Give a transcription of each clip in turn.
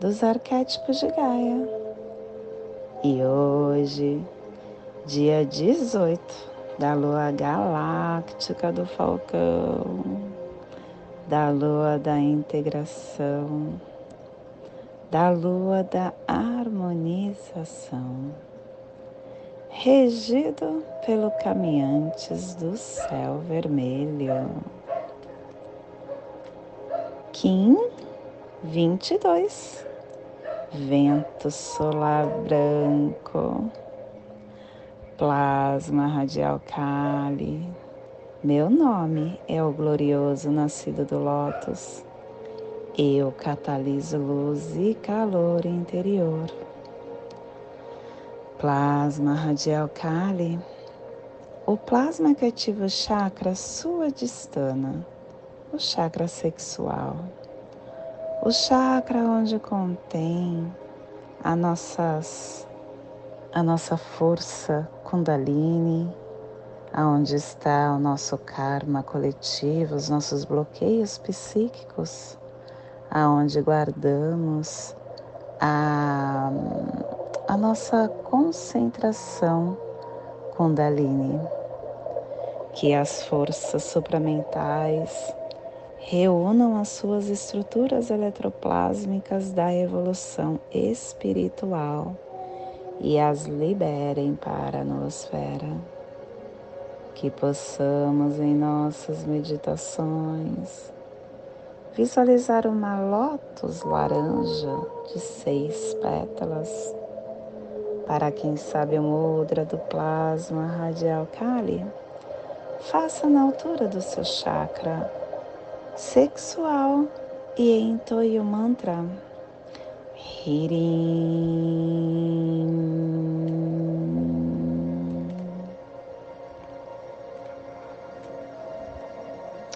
dos arquétipos de Gaia. E hoje, dia 18 da lua galáctica do Falcão, da lua da integração, da lua da harmonização, regido pelo caminhantes do céu vermelho. Kim 22 vento solar branco, plasma radial Kali. Meu nome é o glorioso nascido do Lótus. Eu cataliso luz e calor interior. Plasma radial Kali. O plasma que ativa o chakra sua distana, o chakra sexual o chakra onde contém a, nossas, a nossa força Kundalini, aonde está o nosso karma coletivo, os nossos bloqueios psíquicos, aonde guardamos a, a nossa concentração Kundalini, que as forças supramentais reúnam as suas estruturas eletroplásmicas da evolução espiritual e as liberem para a nosfera. Que possamos em nossas meditações visualizar uma lótus laranja de seis pétalas. Para quem sabe o mudra do plasma radial Kali, faça na altura do seu chakra sexual e entoie o mantra Hirim.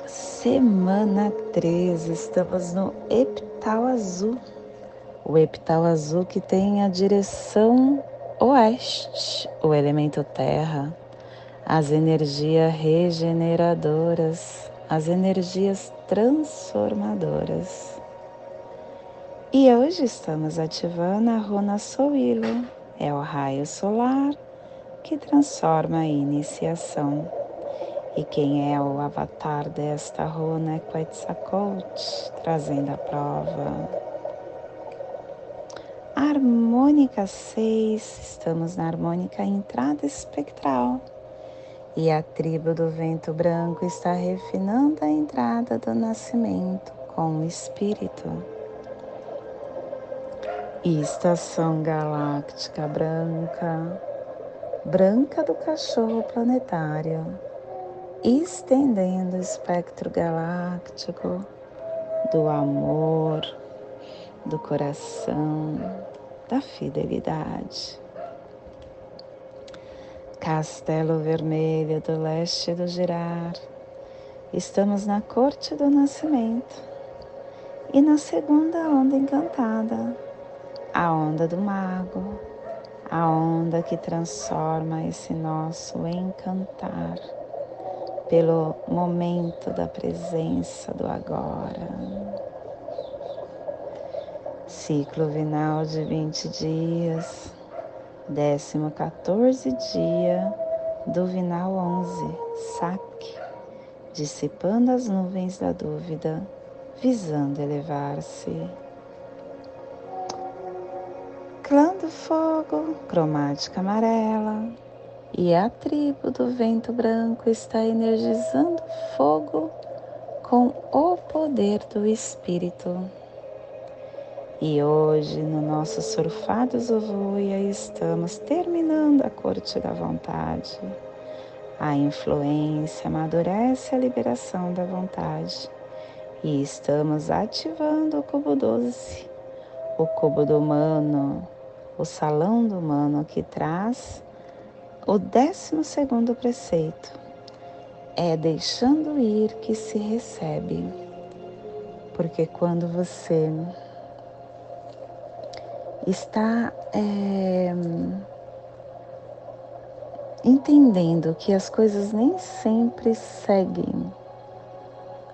Semana 13, estamos no epital azul. O epital azul que tem a direção oeste, o elemento terra, as energias regeneradoras, as energias transformadoras. E hoje estamos ativando a runa Soilo, é o raio solar que transforma a iniciação. E quem é o avatar desta runa é Quetzalcoatl, trazendo a prova. Harmônica 6, estamos na harmônica entrada espectral e a tribo do vento branco está refinando a entrada do nascimento com o espírito. Estação galáctica branca, branca do cachorro planetário, estendendo o espectro galáctico do amor, do coração, da fidelidade. Castelo Vermelho do leste do Girar. Estamos na corte do nascimento e na segunda onda encantada, a onda do mago, a onda que transforma esse nosso encantar pelo momento da presença do agora. Ciclo vinal de 20 dias décimo 14 dia do Vinal 11, saque, dissipando as nuvens da dúvida, visando elevar-se. Clã do fogo, cromática amarela, e a tribo do vento branco está energizando fogo com o poder do Espírito. E hoje, no nosso Surfados Ovoia, estamos terminando a corte da vontade. A influência amadurece a liberação da vontade. E estamos ativando o cubo 12, o cubo do humano, o salão do humano que traz o décimo segundo preceito. É deixando ir que se recebe. Porque quando você está é, entendendo que as coisas nem sempre seguem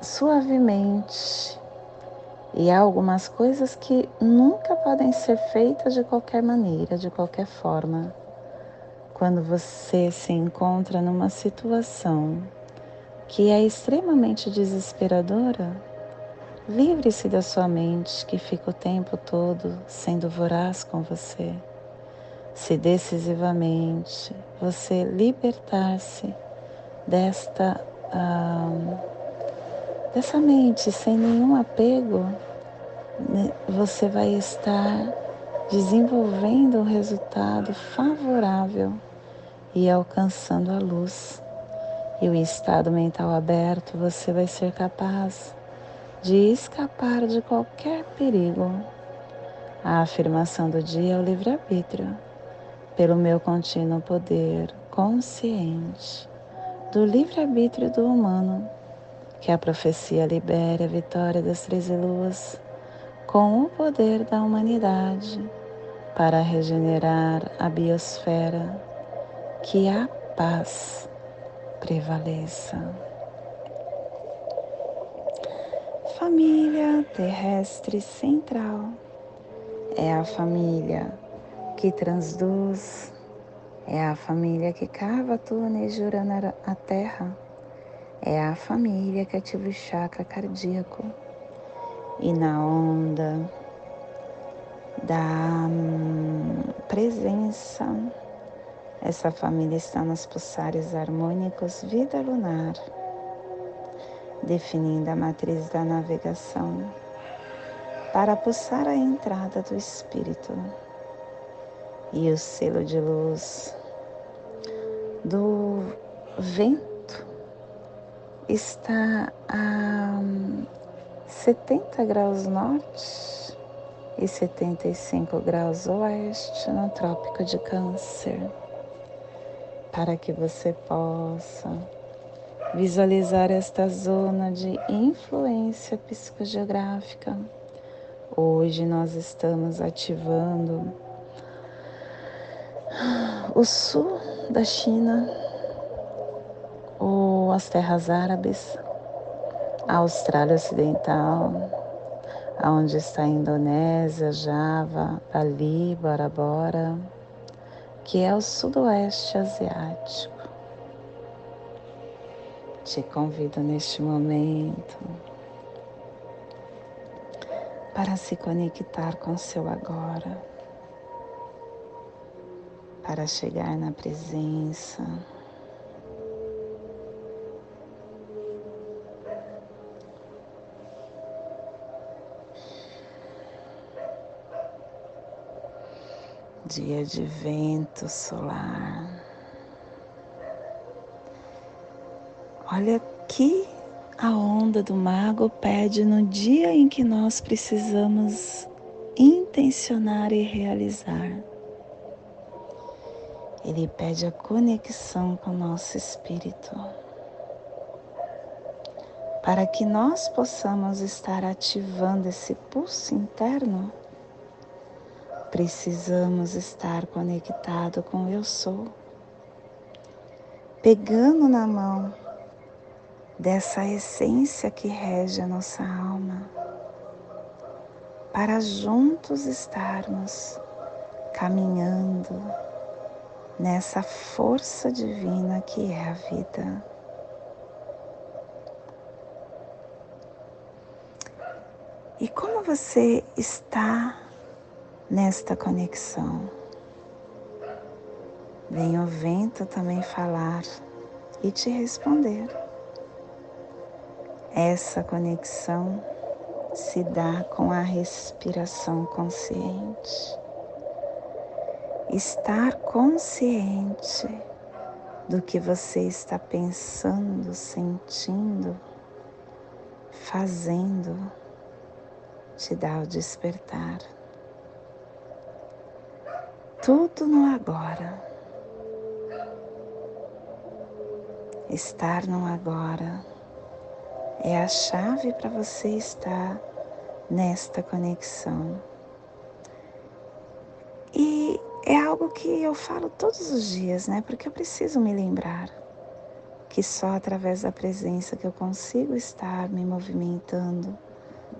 suavemente e há algumas coisas que nunca podem ser feitas de qualquer maneira, de qualquer forma. Quando você se encontra numa situação que é extremamente desesperadora, livre-se da sua mente que fica o tempo todo sendo voraz com você. Se decisivamente você libertar-se desta. Dessa mente sem nenhum apego, né, você vai estar desenvolvendo um resultado favorável e alcançando a luz. E o estado mental aberto, você vai ser capaz de escapar de qualquer perigo. A afirmação do dia é o livre-arbítrio, pelo meu contínuo poder consciente do livre-arbítrio do humano que a profecia libere a vitória das treze luas com o poder da humanidade para regenerar a biosfera, que a paz prevaleça. Família terrestre central é a família que transduz, é a família que cava túneis de a terra é a família que ativa o chakra cardíaco. E na onda da hum, presença, essa família está nos pulsares harmônicos vida lunar, definindo a matriz da navegação para pulsar a entrada do espírito e o selo de luz do vento está a 70 graus norte e 75 graus oeste no Trópico de Câncer, para que você possa visualizar esta zona de influência psicogeográfica. Hoje nós estamos ativando o sul da China, ou as terras árabes, a Austrália Ocidental, aonde está a Indonésia, Java, Bali, Bora Bora, que é o sudoeste asiático. Te convido neste momento para se conectar com seu agora, para chegar na presença dia de vento solar. Olha que a onda do mago pede no dia em que nós precisamos intencionar e realizar. Ele pede a conexão com o nosso espírito, para que nós possamos estar ativando esse pulso interno precisamos estar conectado com eu sou, pegando na mão dessa essência que rege a nossa alma, para juntos estarmos caminhando nessa força divina que é a vida. E como você está nesta conexão. Vem o vento também falar e te responder. Essa conexão se dá com a respiração consciente. Estar consciente do que você está pensando, sentindo, fazendo, te dá o despertar. tudo no agora. Estar no agora é a chave para você estar nesta conexão. E é algo que eu falo todos os dias, né? Porque eu preciso me lembrar que só através da presença que eu consigo estar me movimentando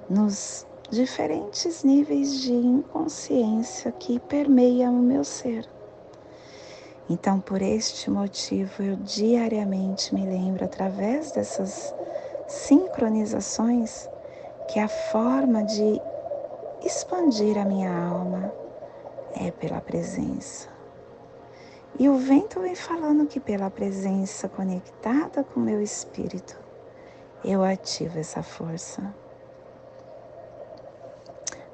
nos diferentes níveis de inconsciência que permeiam o meu ser. Então, por este motivo, eu diariamente me lembro, através dessas sincronizações, que a forma de expandir a minha alma é pela presença. E o vento vem falando que pela presença conectada com meu espírito, eu ativo essa força.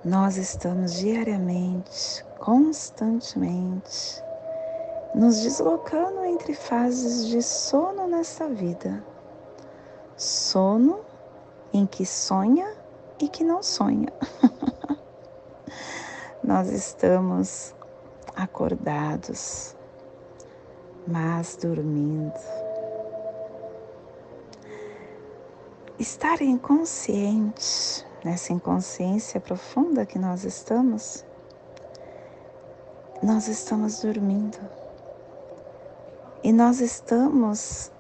Nós estamos diariamente, constantemente, nos deslocando entre fases de sono nesta vida. Sono em que sonha e que não sonha. Nós estamos acordados, mas dormindo. Estar inconsciente, nessa inconsciência profunda que nós estamos, nós estamos dormindo. E nós estamos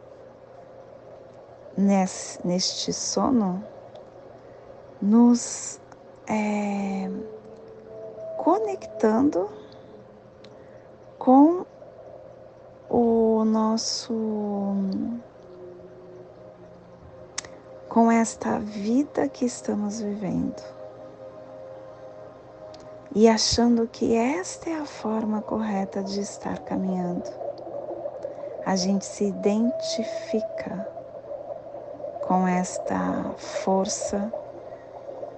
nesse, neste sono nos é, conectando com o nosso com esta vida que estamos vivendo e achando que esta é a forma correta de estar caminhando. A gente se identifica com esta força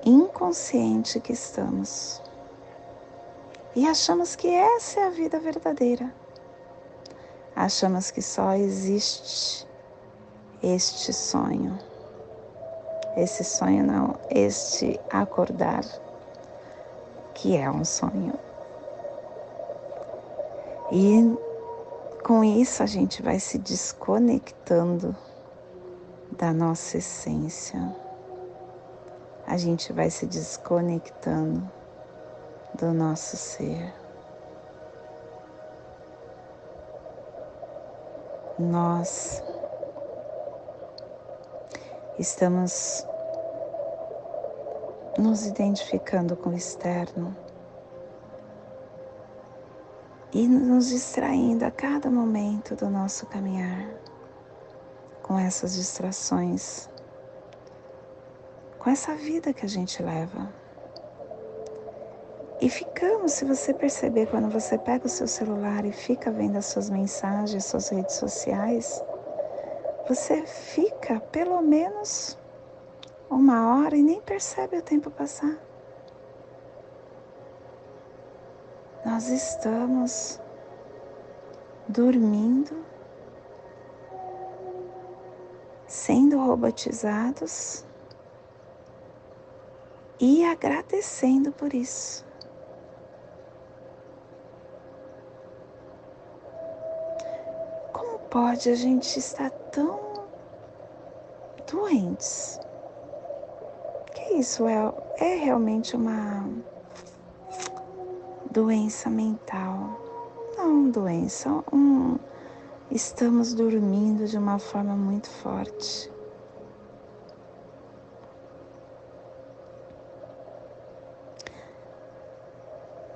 inconsciente que estamos e achamos que essa é a vida verdadeira. Achamos que só existe este sonho. Esse sonho não, este acordar, que é um sonho. E com isso a gente vai se desconectando da nossa essência. A gente vai se desconectando do nosso ser. Nós estamos nos identificando com o externo e nos distraindo a cada momento do nosso caminhar com essas distrações, com essa vida que a gente leva. E ficamos, se você perceber, quando você pega o seu celular e fica vendo as suas mensagens, suas redes sociais, você fica pelo menos uma hora e nem percebe o tempo passar. Nós estamos dormindo, sendo robotizados e agradecendo por isso. pode a gente estar tão doentes? Que isso é, é realmente uma doença mental? Não, doença, um, estamos dormindo de uma forma muito forte.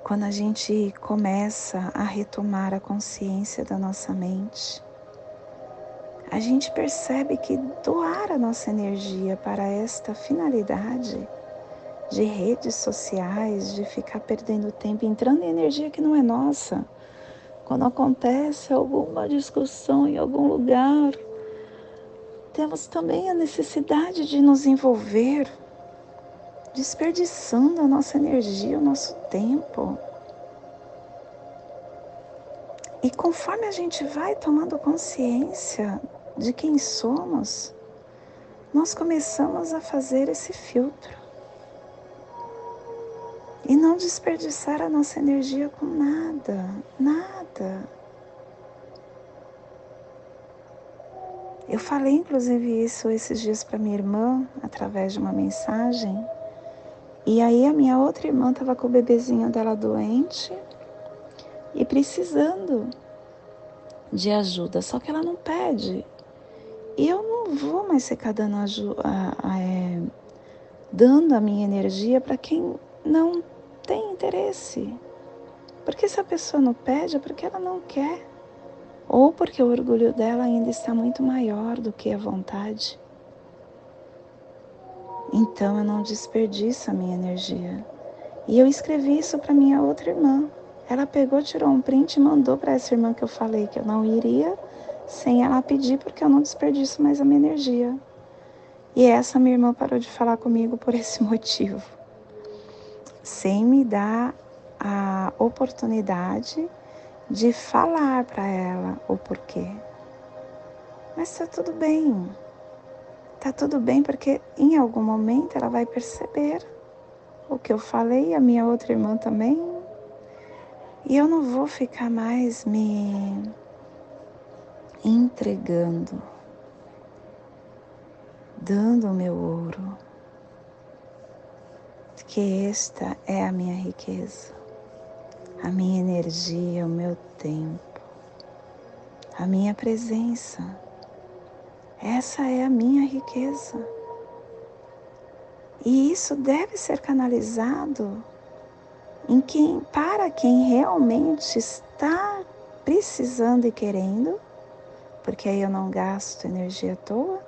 Quando a gente começa a retomar a consciência da nossa mente, a gente percebe que doar a nossa energia para esta finalidade de redes sociais, de ficar perdendo tempo, entrando em energia que não é nossa. Quando acontece alguma discussão em algum lugar, temos também a necessidade de nos envolver, desperdiçando a nossa energia, o nosso tempo. E conforme a gente vai tomando consciência de quem somos, nós começamos a fazer esse filtro. E não desperdiçar a nossa energia com nada, nada. Eu falei inclusive isso esses dias para minha irmã através de uma mensagem. E aí a minha outra irmã estava com o bebezinho dela doente e precisando de ajuda, só que ela não pede. E eu não vou mais ficar dando, a, a, é, dando a minha energia para quem não tem interesse. Porque se a pessoa não pede é porque ela não quer, ou porque o orgulho dela ainda está muito maior do que a vontade. Então eu não desperdiço a minha energia. E eu escrevi isso para minha outra irmã. Ela pegou, tirou um print e mandou para essa irmã que eu falei que eu não iria sem ela pedir, porque eu não desperdiço mais a minha energia. E essa minha irmã parou de falar comigo por esse motivo sem me dar a oportunidade de falar para ela o porquê. Mas tá tudo bem. Tá tudo bem porque em algum momento ela vai perceber o que eu falei, a minha outra irmã também. E eu não vou ficar mais me entregando, dando o meu ouro que esta é a minha riqueza, a minha energia, o meu tempo, a minha presença. Essa é a minha riqueza. E isso deve ser canalizado em quem, para quem realmente está precisando e querendo, porque aí eu não gasto energia à toa.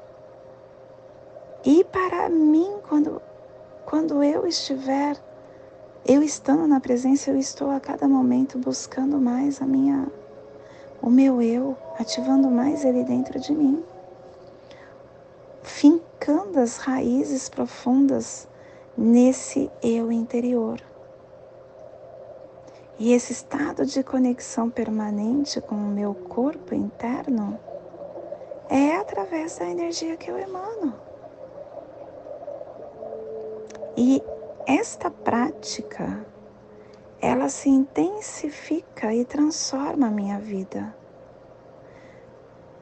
E para mim, quando quando eu estiver, eu estando na presença, eu estou a cada momento buscando mais a minha, o meu eu, ativando mais ele dentro de mim, fincando as raízes profundas nesse eu interior. E esse estado de conexão permanente com o meu corpo interno é através da energia que eu emano. E esta prática, ela se intensifica e transforma a minha vida.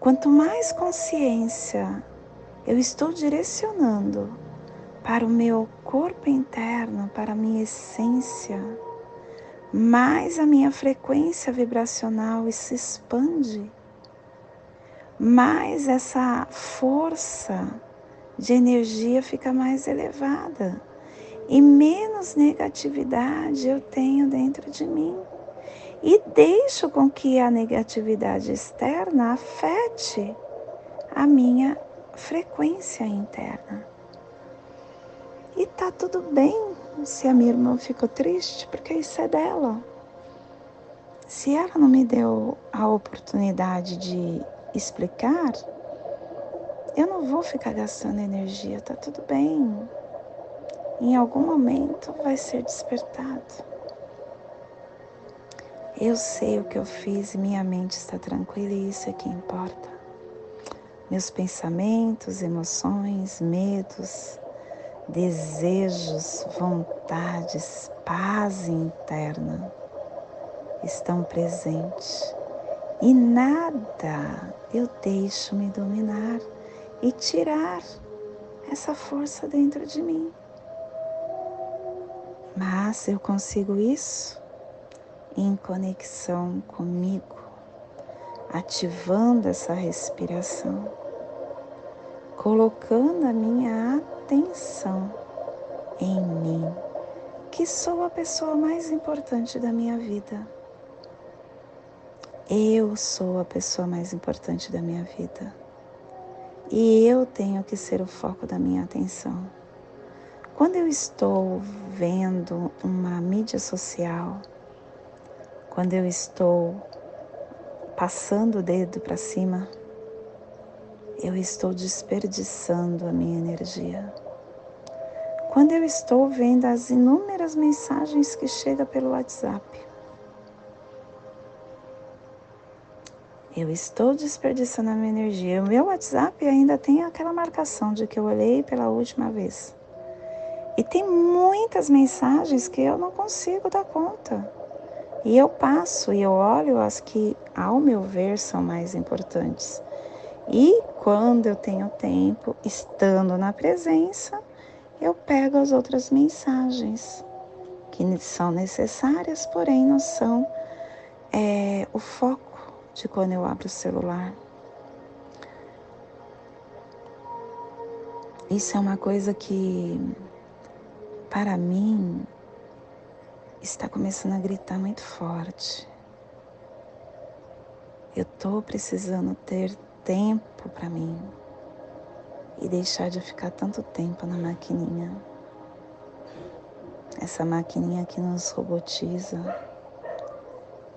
Quanto mais consciência eu estou direcionando para o meu corpo interno, para a minha essência, mais a minha frequência vibracional se expande, mais essa força de energia fica mais elevada e menos negatividade eu tenho dentro de mim. E deixo com que a negatividade externa afete a minha frequência interna. E tá tudo bem se a minha irmã ficou triste, porque isso é dela. Se ela não me deu a oportunidade de explicar, eu não vou ficar gastando energia, tá tudo bem em algum momento vai ser despertado. Eu sei o que eu fiz e minha mente está tranquila e isso é que importa. Meus pensamentos, emoções, medos, desejos, vontades, paz interna estão presentes e nada eu deixo me dominar e tirar essa força dentro de mim. Mas eu consigo isso em conexão comigo, ativando essa respiração, colocando a minha atenção em mim, que sou a pessoa mais importante da minha vida. Eu sou a pessoa mais importante da minha vida. E eu tenho que ser o foco da minha atenção. Quando eu estou vendo uma mídia social, quando eu estou passando o dedo para cima, eu estou desperdiçando a minha energia. Quando eu estou vendo as inúmeras mensagens que chegam pelo WhatsApp, eu estou desperdiçando a minha energia. O meu WhatsApp ainda tem aquela marcação de que eu olhei pela última vez. E tem muitas mensagens que eu não consigo dar conta. E eu passo e eu olho as que, ao meu ver, são mais importantes. E quando eu tenho tempo, estando na presença, eu pego as outras mensagens que são necessárias, porém não são é, o foco de quando eu abro o celular. Isso é uma coisa que, para mim, está começando a gritar muito forte. Eu estou precisando ter tempo para mim e deixar de ficar tanto tempo na maquininha. Essa maquininha que nos robotiza,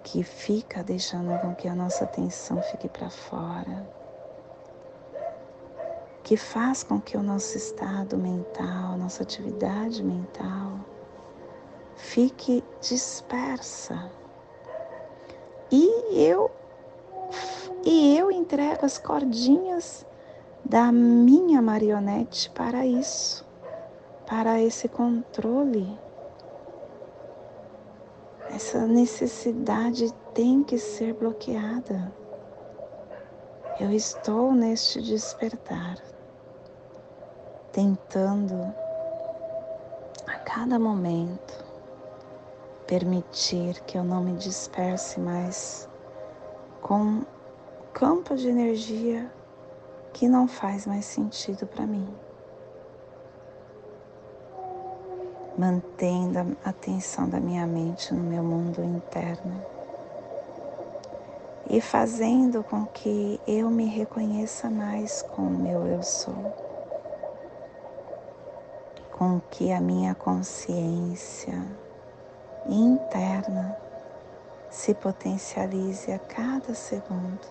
que fica deixando com que a nossa atenção fique para fora, que faz com que o nosso estado mental, nossa atividade mental, fique dispersa. E eu e eu entrego as cordinhas da minha marionete para isso, para esse controle. Essa necessidade tem que ser bloqueada. Eu estou neste despertar, tentando a cada momento permitir que eu não me disperse mais com campo de energia que não faz mais sentido para mim. Mantendo a atenção da minha mente no meu mundo interno e fazendo com que eu me reconheça mais como meu eu sou, com que a minha consciência interna se potencialize a cada segundo.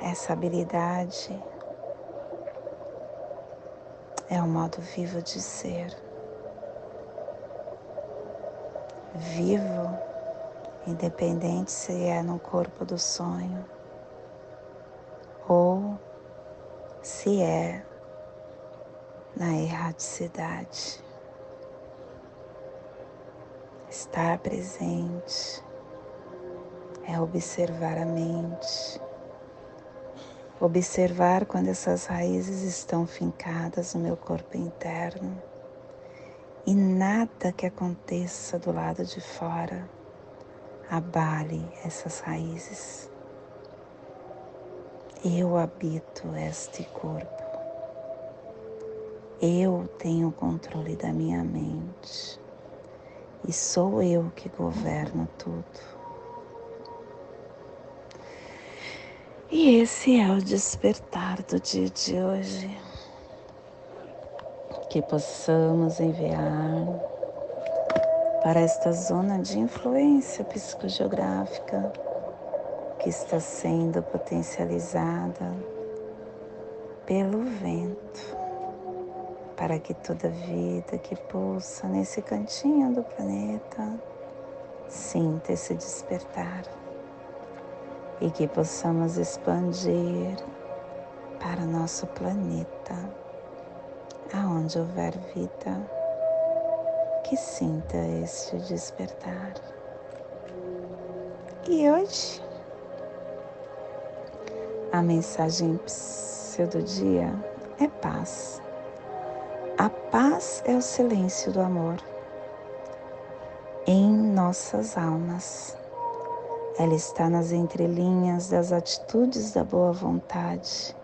Essa habilidade é o modo vivo de ser. Vivo, independente se é no corpo do sonho ou se é na erraticidade. Estar presente é observar a mente observar quando essas raízes estão fincadas no meu corpo interno e nada que aconteça do lado de fora abale essas raízes. Eu habito este corpo. Eu tenho o controle da minha mente e sou eu que governo tudo. E esse é o despertar do dia de hoje. Que possamos enviar para esta zona de influência psicogeográfica que está sendo potencializada pelo vento, para que toda vida que pulsa nesse cantinho do planeta sinta esse despertar e que possamos expandir para nosso planeta, aonde houver vida, que sinta este despertar. E hoje, a mensagem do dia é paz. A paz é o silêncio do amor em nossas almas ela está nas entrelinhas das atitudes da boa vontade.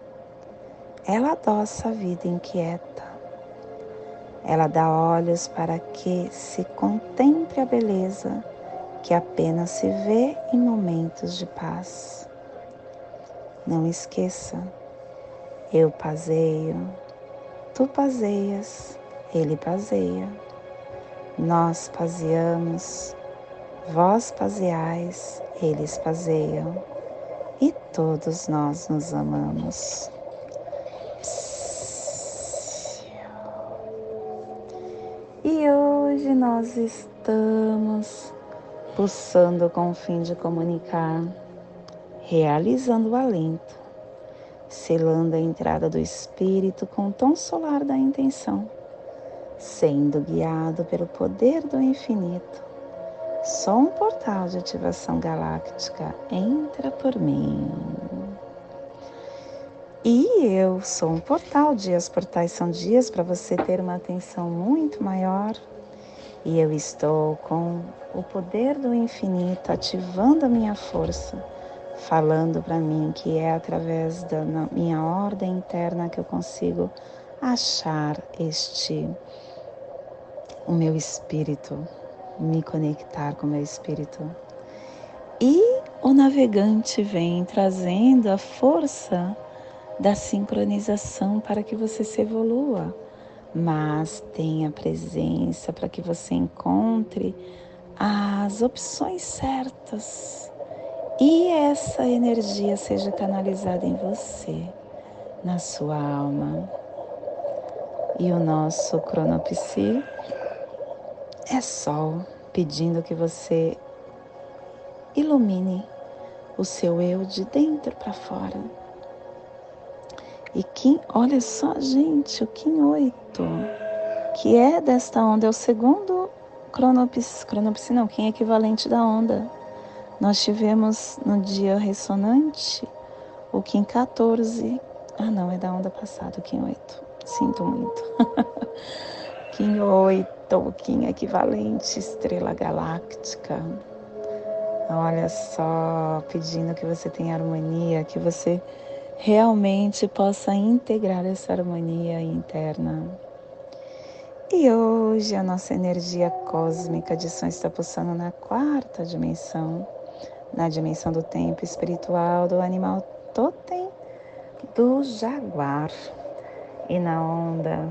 Ela adoça a vida inquieta. Ela dá olhos para que se contemple a beleza que apenas se vê em momentos de paz. Não esqueça, eu paseio, tu paseias, ele paseia, nós paseamos, vós paseais, eles paseiam. E todos nós nos amamos. E hoje nós estamos pulsando com o fim de comunicar, realizando o alento, selando a entrada do espírito com o tom solar da intenção, sendo guiado pelo poder do infinito. Só um portal de ativação galáctica entra por mim. E eu sou um portal, dias portais são dias para você ter uma atenção muito maior. E eu estou com o poder do infinito ativando a minha força, falando para mim que é através da minha ordem interna que eu consigo achar este o meu espírito, me conectar com o meu espírito. E o navegante vem trazendo a força da sincronização para que você se evolua, mas tenha presença para que você encontre as opções certas e essa energia seja canalizada em você, na sua alma. E o nosso cronopsi é sol pedindo que você ilumine o seu eu de dentro para fora e Kim, olha só, gente, o Kim 8, que é desta onda, é o segundo cronopis, cronopis não, Kim é equivalente da onda. Nós tivemos no dia ressonante o Kim 14. Ah, não, é da onda passada, o Kim 8. Sinto muito. Kim 8, o Kim equivalente, estrela galáctica. Olha só, pedindo que você tenha harmonia, que você realmente possa integrar essa harmonia interna. E hoje a nossa energia cósmica de som está pulsando na quarta dimensão, na dimensão do tempo espiritual do animal totem do jaguar. E na onda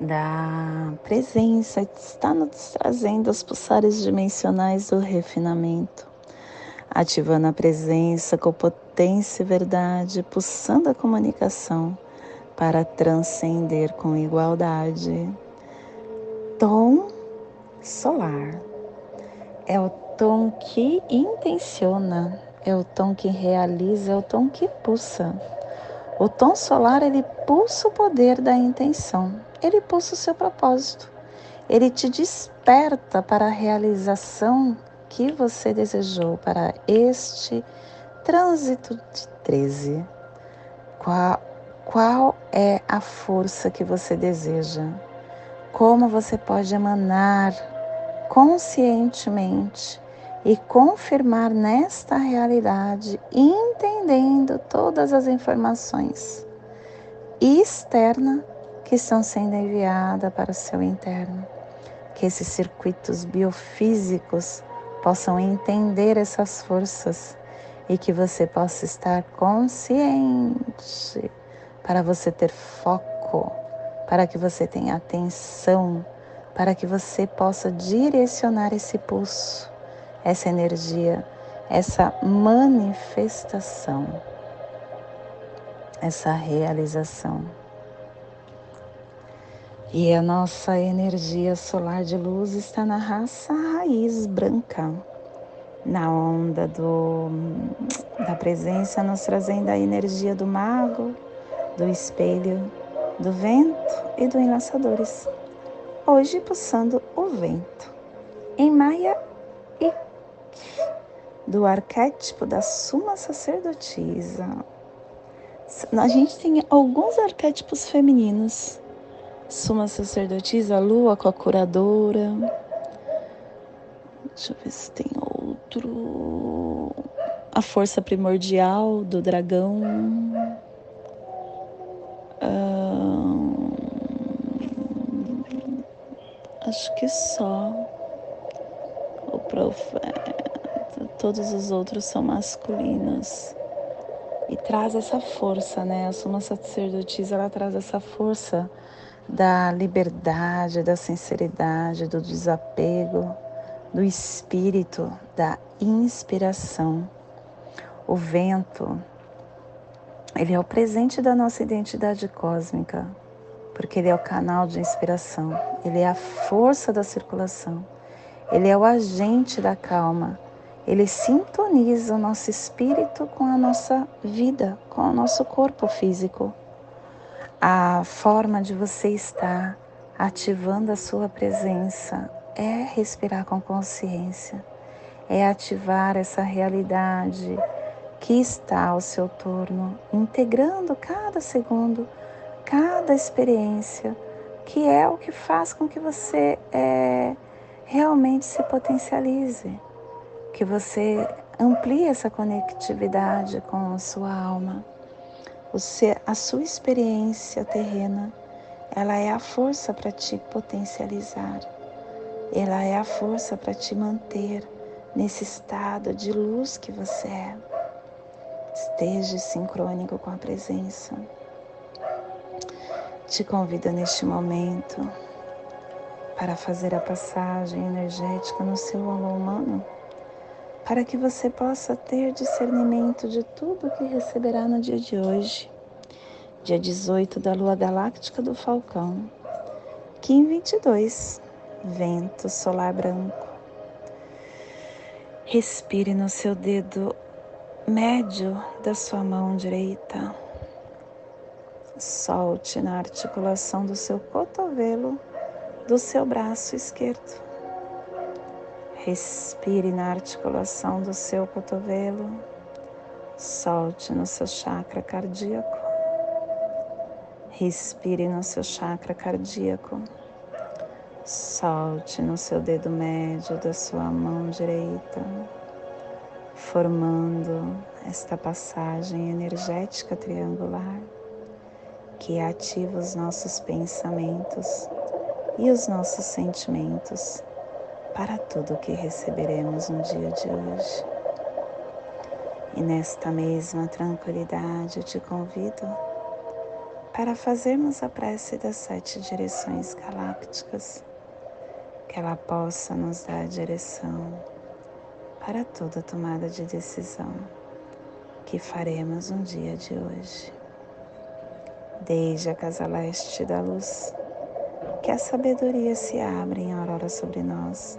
da presença está nos trazendo os pulsares dimensionais do refinamento. Ativando a presença com potência e verdade, pulsando a comunicação para transcender com igualdade. Tom solar. É o tom que intenciona, é o tom que realiza, é o tom que pulsa. O tom solar ele pulsa o poder da intenção, ele pulsa o seu propósito, ele te desperta para a realização que você desejou para este trânsito de 13? Qual, qual é a força que você deseja? Como você pode emanar conscientemente e confirmar nesta realidade, entendendo todas as informações externas que estão sendo enviadas para o seu interno. Que esses circuitos biofísicos possam entender essas forças e que você possa estar consciente para você ter foco, para que você tenha atenção, para que você possa direcionar esse pulso, essa energia, essa manifestação, essa realização. E a nossa energia solar de luz está na raça raiz branca, na onda do, da presença, nos trazendo a energia do mago, do espelho, do vento e do enlaçadores. Hoje pulsando o vento. Em Maia do arquétipo da suma sacerdotisa. A gente tem alguns arquétipos femininos Suma sacerdotisa, lua com a curadora. Deixa eu ver se tem outro. A força primordial do dragão. acho que só. O profeta. Todos os outros são masculinos. E traz essa força, né? A suma sacerdotisa, ela traz essa força da liberdade, da sinceridade, do desapego, do espírito, da inspiração. O vento, ele é o presente da nossa identidade cósmica, porque ele é o canal de inspiração, ele é a força da circulação, ele é o agente da calma ele sintoniza o nosso espírito com a nossa vida, com o nosso corpo físico. A forma de você estar ativando a sua presença é respirar com consciência, é ativar essa realidade que está ao seu torno, integrando cada segundo, cada experiência, que é o que faz com que você é, realmente se potencialize que você amplie essa conectividade com a sua alma. Você, a sua experiência terrena, ela é a força para te potencializar. Ela é a força para te manter nesse estado de luz que você é. Esteja sincrônico com a presença. Te convido neste momento para fazer a passagem energética no seu alô humano para que você possa ter discernimento de tudo que receberá no dia de hoje, dia 18 da lua galáctica do Falcão, Kim 22, vento solar branco. Respire no seu dedo médio da sua mão direita. Solte na articulação do seu cotovelo do seu braço esquerdo. Respire na articulação do seu cotovelo. Solte no seu chakra cardíaco. Respire no seu chakra cardíaco. Solte no seu dedo médio da sua mão direita, formando esta passagem energética triangular que ativa os nossos pensamentos e os nossos sentimentos para tudo que receberemos no dia de hoje. E nesta mesma tranquilidade eu te convido para fazermos a prece das sete direções galácticas, que ela possa nos dar a direção para toda tomada de decisão que faremos no dia de hoje. Desde a casa leste da luz, que a sabedoria se abra em aurora sobre nós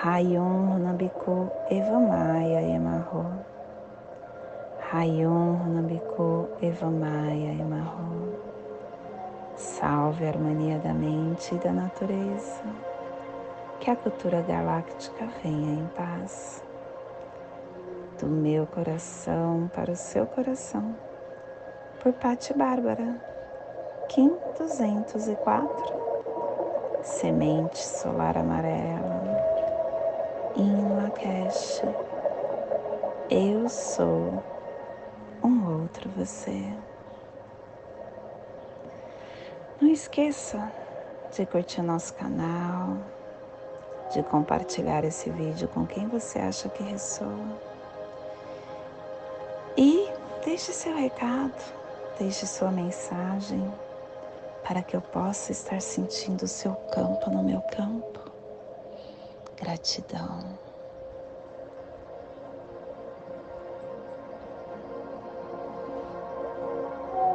Rayon Runabiko Evamaya Emarro. Rayon Runabiko Evamaya Emarro. Salve a harmonia da mente e da natureza. Que a cultura galáctica venha em paz. Do meu coração para o seu coração. Por Pati Bárbara. Kim 204. Semente solar amarela em Lakesh, eu sou um outro você. Não esqueça de curtir nosso canal, de compartilhar esse vídeo com quem você acha que ressoa. E deixe seu recado, deixe sua mensagem para que eu possa estar sentindo o seu campo no meu campo. Gratidão.